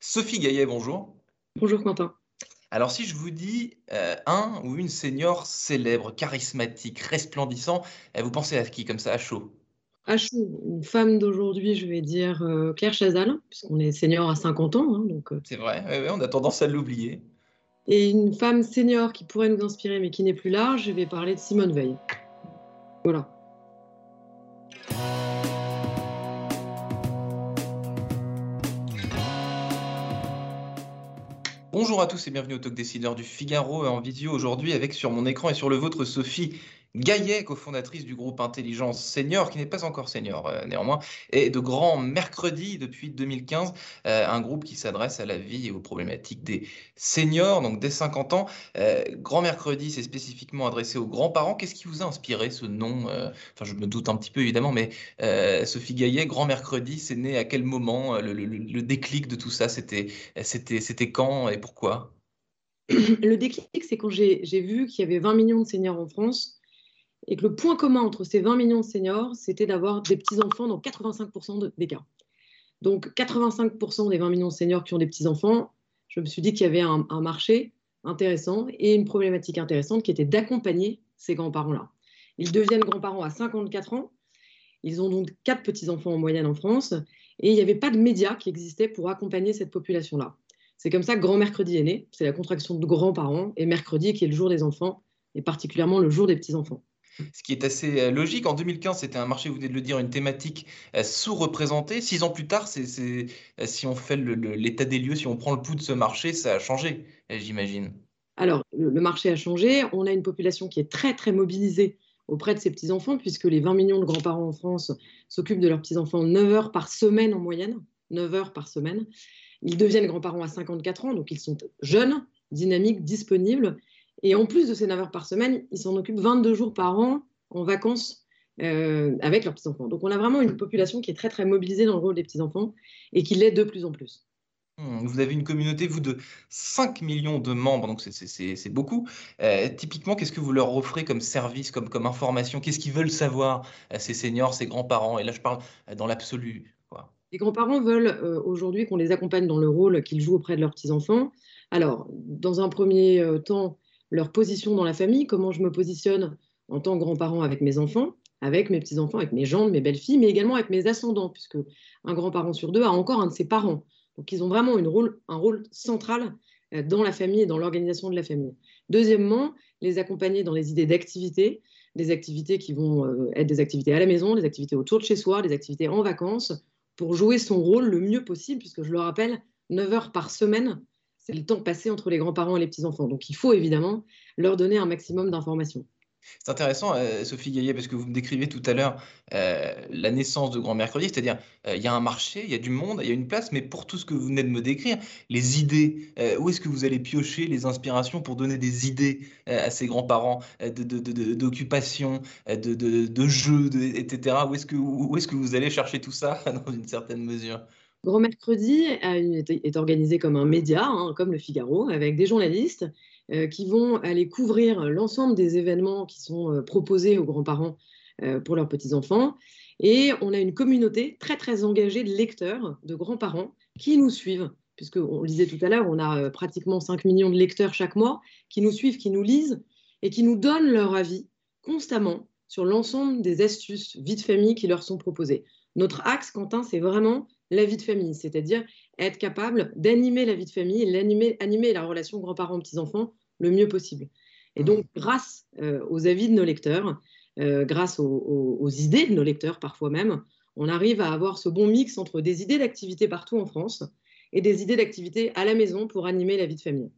Sophie Gaillet, bonjour. Bonjour Quentin. Alors si je vous dis euh, un ou une senior célèbre, charismatique, resplendissant, euh, vous pensez à qui comme ça, à chaud À chaud, une femme d'aujourd'hui, je vais dire euh, Claire Chazal, puisqu'on est senior à 50 ans. Hein, donc, C'est vrai, on a tendance à l'oublier. Et une femme senior qui pourrait nous inspirer mais qui n'est plus là, je vais parler de Simone Veil. Voilà. Bonjour à tous et bienvenue au Talk Décideur du Figaro en vidéo aujourd'hui avec sur mon écran et sur le vôtre Sophie Gaillet, cofondatrice du groupe Intelligence Senior, qui n'est pas encore senior euh, néanmoins, et de Grand Mercredi depuis 2015, euh, un groupe qui s'adresse à la vie et aux problématiques des seniors, donc dès 50 ans. Euh, Grand Mercredi, c'est spécifiquement adressé aux grands-parents. Qu'est-ce qui vous a inspiré ce nom Enfin, je me doute un petit peu évidemment, mais Sophie Gaillet, Grand Mercredi, c'est né à quel moment le, le, déclic de tout ça? C'était quand et pourquoi? Le déclic, c'est quand j'ai vu qu'il y avait 20 millions de seniors en France et que le point commun entre ces 20 millions de seniors, c'était d'avoir des petits-enfants dans 85% des cas. Donc 85% des 20 millions de seniors qui ont des petits-enfants, je me suis dit qu'il y avait un, marché intéressant et une problématique intéressante qui était d'accompagner ces grands-parents-là. Ils deviennent grands-parents à 54 ans, ils ont donc quatre petits-enfants en moyenne en France, et il n'y avait pas de médias qui existaient pour accompagner cette population-là. C'est comme ça que Grand Mercredi est né, c'est la contraction de grands-parents, et mercredi qui est le jour des enfants, et particulièrement le jour des petits-enfants ce qui est assez euh, logique. En 2015, c'était un marché, vous venez de le dire, une thématique euh, sous-représentée. Six ans plus tard, c'est, euh, si on fait l'état des lieux, si on prend le pouls de ce marché, ça a changé, j'imagine. Alors, le, marché a changé. On a une population qui est très, très mobilisée auprès de ses petits-enfants, puisque les 20 millions de grands-parents en France s'occupent de leurs petits-enfants 9 heures par semaine en moyenne. 9 heures par semaine. Ils deviennent grands-parents à 54 ans, donc ils sont jeunes, dynamiques, disponibles. Et en plus de ces 9 heures par semaine, ils s'en occupent 22 jours par an en vacances euh, avec leurs petits-enfants. Donc on a vraiment une population qui est très très mobilisée dans le rôle des petits-enfants et qui l'est de plus en plus. Hmm, vous avez une communauté, vous, de 5 millions de membres, donc c'est beaucoup. Euh, typiquement, qu'est-ce que vous leur offrez comme service, comme, comme information? Qu'est-ce qu'ils veulent savoir, euh, ces seniors, ces grands-parents? Et là, je parle dans l'absolu. Les grands-parents veulent aujourd'hui qu'on les accompagne dans le rôle qu'ils jouent auprès de leurs petits-enfants. Alors, dans un premier temps, leur position dans la famille, comment je me positionne en tant que grand-parent avec mes enfants, avec mes petits-enfants, avec mes gendres, mes belles-filles, mais également avec mes ascendants, puisque un grand-parent sur deux a encore un de ses parents. Donc ils ont vraiment rôle, un rôle central euh, dans la famille et dans l'organisation de la famille. Deuxièmement, les accompagner dans les idées d'activités, des activités qui vont euh, être des activités à la maison, des activités autour de chez soi, des activités en vacances, pour jouer son rôle le mieux possible, puisque je le rappelle, 9 heures par semaine c'est le temps passé entre les grands-parents et les petits-enfants. Donc il faut évidemment leur donner un maximum d'informations. C'est intéressant, euh, Sophie Gaillet, parce que vous me décrivez tout à l'heure euh, la naissance de Grand Mercredi, c'est-à-dire euh, il y a un marché, il y a du monde, il y a une place, mais pour tout ce que vous venez de me décrire, les idées, où est-ce que vous allez piocher les inspirations pour donner des idées à ces grands-parents d'occupation, de, de, de, jeux, etc. Où est-ce que, est que vous allez chercher tout ça dans une certaine mesure? Grand Mercredi est organisé comme un média, hein, comme le Figaro, avec des journalistes euh, qui vont aller couvrir l'ensemble des événements qui sont euh, proposés aux grands-parents euh, pour leurs petits-enfants. Et on a une communauté très, très engagée de lecteurs, de grands-parents, qui nous suivent, puisque on le disait tout à l'heure, on a pratiquement 5 millions de lecteurs chaque mois, qui nous suivent, qui nous lisent et qui nous donnent leur avis constamment sur l'ensemble des astuces vie de famille qui leur sont proposées. Notre axe, Quentin, c'est vraiment la vie de famille, c'est-à-dire être capable d'animer la vie de famille, et animer la relation grands-parents-petits-enfants le mieux possible. Et donc, grâce euh, aux avis de nos lecteurs, euh, grâce aux, idées de nos lecteurs parfois même, on arrive à avoir ce bon mix entre des idées d'activité partout en France et des idées d'activité à la maison pour animer la vie de famille.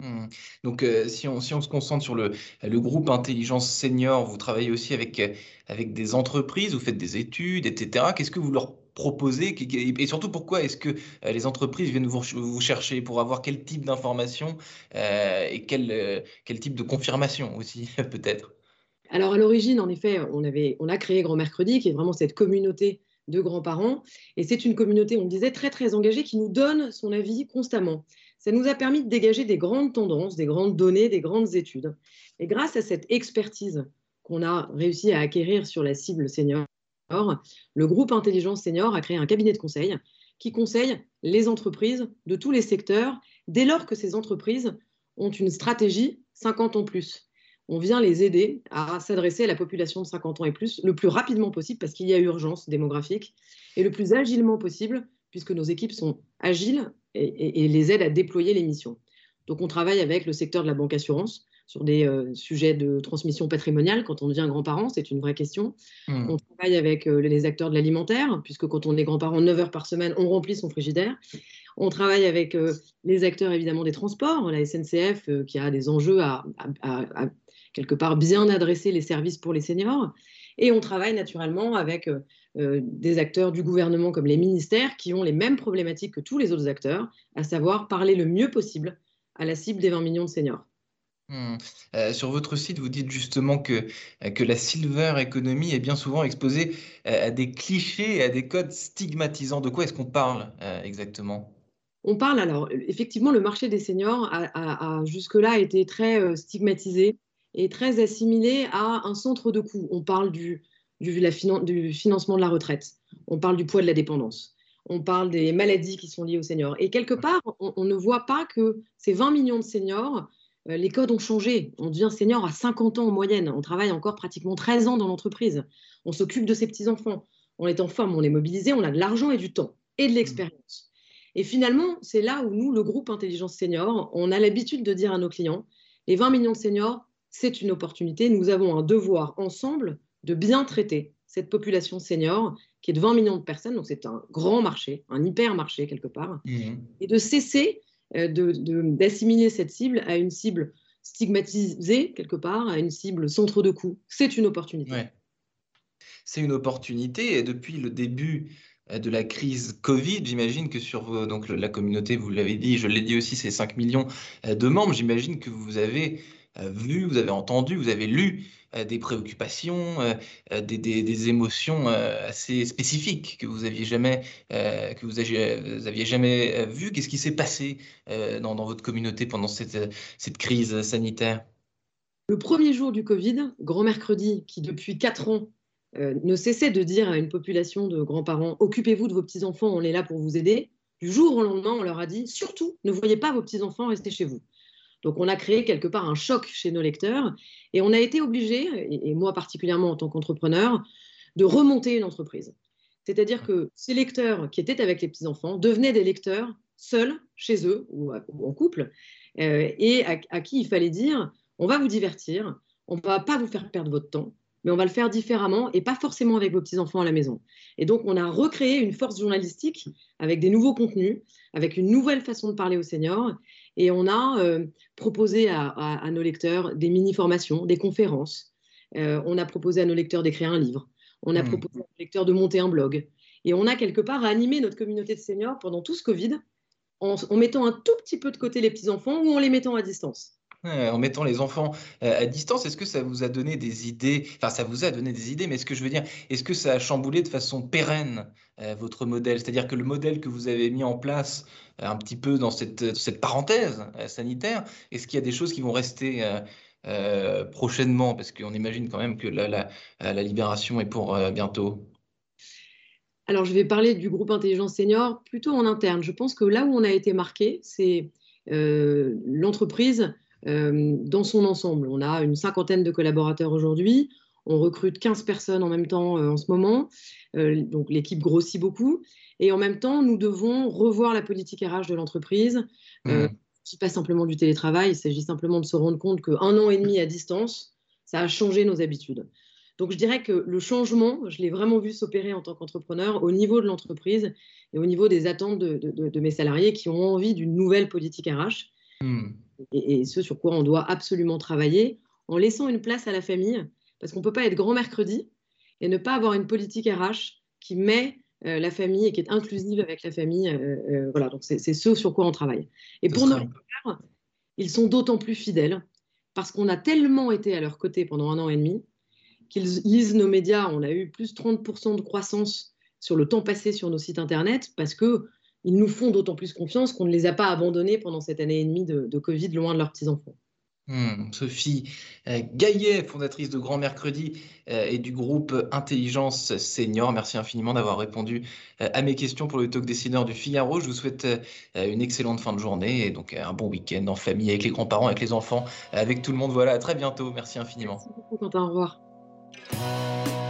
Mmh. Donc, euh, si, on, si, on, se concentre sur le, le, groupe Intelligence Senior, vous travaillez aussi avec, avec des entreprises, vous faites des études, etc. Qu'est-ce que vous leur proposer Et surtout, pourquoi est-ce que euh, les entreprises viennent vous, chercher pour avoir quel type d'information euh, et quel, euh, quel type de confirmation aussi, peut-être? Alors, à l'origine, en effet, on, avait, on a créé Grand Mercredi, qui est vraiment cette communauté de grands-parents. Et c'est une communauté, on disait, très, très engagée, qui nous donne son avis constamment. Ça nous a permis de dégager des grandes tendances, des grandes données, des grandes études. Et grâce à cette expertise qu'on a réussi à acquérir sur la cible senior, le groupe Intelligence Senior a créé un cabinet de conseil qui conseille les entreprises de tous les secteurs dès lors que ces entreprises ont une stratégie 50 ans plus. On vient les aider à s'adresser à la population de 50 ans et plus le plus rapidement possible parce qu'il y a urgence démographique et le plus agilement possible puisque nos équipes sont agiles et, et les aident à déployer les missions. Donc on travaille avec le secteur de la banque assurance sur des euh, sujets de transmission patrimoniale quand on devient grand-parent, c'est une vraie question. Mmh. On travaille avec euh, les acteurs de l'alimentaire, puisque quand on est grand-parent 9 heures par semaine, on remplit son frigidaire. On travaille avec euh, les acteurs évidemment des transports, la SNCF qui a des enjeux à, quelque part bien adresser les services pour les seniors. Et on travaille naturellement avec des acteurs du gouvernement comme les ministères qui ont les mêmes problématiques que tous les autres acteurs, à savoir parler le mieux possible à la cible des 20 millions de seniors. Hmm. Euh, sur votre site, vous dites justement que, euh, que la silver economy est bien souvent exposée euh, à des clichés et à des codes stigmatisants. De quoi est-ce qu'on parle exactement? On parle alors, effectivement, le marché des seniors a, jusque-là été très stigmatisé et très assimilé à un centre de coût. On parle du, du, la du, financement de la retraite, on parle du poids de la dépendance, on parle des maladies qui sont liées aux seniors. Et quelque part, on, on ne voit pas que ces 20 millions de seniors les codes ont changé. On devient senior à 50 ans en moyenne. On travaille encore pratiquement 13 ans dans l'entreprise. On s'occupe de ses petits-enfants. On est en forme, on est mobilisé, on a de l'argent et du temps et de l'expérience. Et finalement, c'est là où nous, le groupe Intelligence Senior, on a l'habitude de dire à nos clients, les 20 millions de seniors, c'est une opportunité. Nous avons un devoir ensemble de bien traiter cette population senior qui est de 20 millions de personnes, donc c'est un grand marché, un hyper marché quelque part, mmh. et de cesser euh, d'assimiler cette cible à une cible stigmatisée quelque part, à une cible centre de coût. C'est une opportunité. C'est une opportunité et depuis le début euh, de la crise Covid, j'imagine que sur donc, la communauté, vous l'avez dit, je l'ai dit aussi, c'est 5 millions euh, de membres, j'imagine que vous avez vu, vous avez entendu, vous avez lu euh, des préoccupations, euh, euh, des, émotions assez spécifiques que vous aviez jamais, que vous aviez, jamais vues. Qu'est-ce qui s'est passé dans, votre communauté pendant cette, crise sanitaire? Le premier jour du Covid, grand mercredi, qui depuis quatre ans ne cessait de dire à une population de grands-parents Occupez-vous de vos petits-enfants, on est là pour vous aider. Du jour au lendemain, on leur a dit Surtout, ne voyez pas vos petits-enfants, rester chez vous. Donc on a créé quelque part un choc chez nos lecteurs et on a été obligé, et moi particulièrement en tant qu'entrepreneur, de remonter une entreprise. C'est-à-dire que ces lecteurs qui étaient avec les petits-enfants devenaient des lecteurs seuls, chez eux ou, en couple, euh, et à, qui il fallait dire, on va vous divertir, on ne va pas vous faire perdre votre temps, mais on va le faire différemment et pas forcément avec vos petits-enfants à la maison. Et donc, on a recréé une force journalistique avec des nouveaux contenus, avec une nouvelle façon de parler aux seniors, et on a euh, proposé à, nos lecteurs des mini-formations, des conférences. Euh, on a proposé à nos lecteurs d'écrire un livre. On a hmm. proposé à nos lecteurs de monter un blog. Et on a quelque part animé notre communauté de seniors pendant tout ce Covid en, mettant un tout petit peu de côté les petits-enfants ou en les mettant à distance. En mettant les enfants euh, à distance, est-ce que ça vous a donné des idées? Enfin, ça vous a donné des idées, mais est-ce que je veux dire, est-ce que ça a chamboulé de façon pérenne votre modèle? C'est-à-dire que le modèle que vous avez mis en place un petit peu dans cette, parenthèse euh, sanitaire Est-ce qu'il y a des choses qui vont rester euh, euh, prochainement? Parce qu'on imagine quand même que la, la, la libération est pour bientôt. Alors, je vais parler du groupe Intelligence Senior plutôt en interne. Je pense que là où on a été marqué, c'est l'entreprise dans son ensemble. On a une cinquantaine de collaborateurs aujourd'hui. On recrute 15 personnes en même temps en ce moment. donc, l'équipe grossit beaucoup. Et en même temps, nous devons revoir la politique RH de l'entreprise. Euh, mmh. ce n'est pas simplement du télétravail, il s'agit simplement de se rendre compte qu'un an et demi à distance, ça a changé nos habitudes. Donc je dirais que le changement, je l'ai vraiment vu s'opérer en tant qu'entrepreneur au niveau de l'entreprise et au niveau des attentes de, mes salariés qui ont envie d'une nouvelle politique RH. Mmh. Et, et, ce sur quoi on doit absolument travailler en laissant une place à la famille, parce qu'on ne peut pas être grand mercredi et ne pas avoir une politique RH qui met euh, la famille et qui est inclusive avec la famille. Euh, euh, voilà, donc c'est ce sur quoi on travaille. Et pour nos lecteurs, ils sont d'autant plus fidèles parce qu'on a tellement été à leur côté pendant un an et demi qu'ils lisent nos médias. On a eu plus de 30% de croissance sur le temps passé sur nos sites internet parce que nous font d'autant plus confiance qu'on ne les a pas abandonnés pendant cette année et demie de, de Covid loin de leurs petits-enfants. Hmm, Sophie euh, Gaillet, fondatrice de Grand Mercredi euh, et du groupe Intelligence Senior. Merci infiniment d'avoir répondu euh, à mes questions pour le talk décideur du Figaro. Je vous souhaite une excellente fin de journée et donc un bon week-end en famille avec les grands-parents, avec les enfants, avec tout le monde. Voilà, à très bientôt. Merci infiniment. Merci beaucoup, Quentin. Au revoir.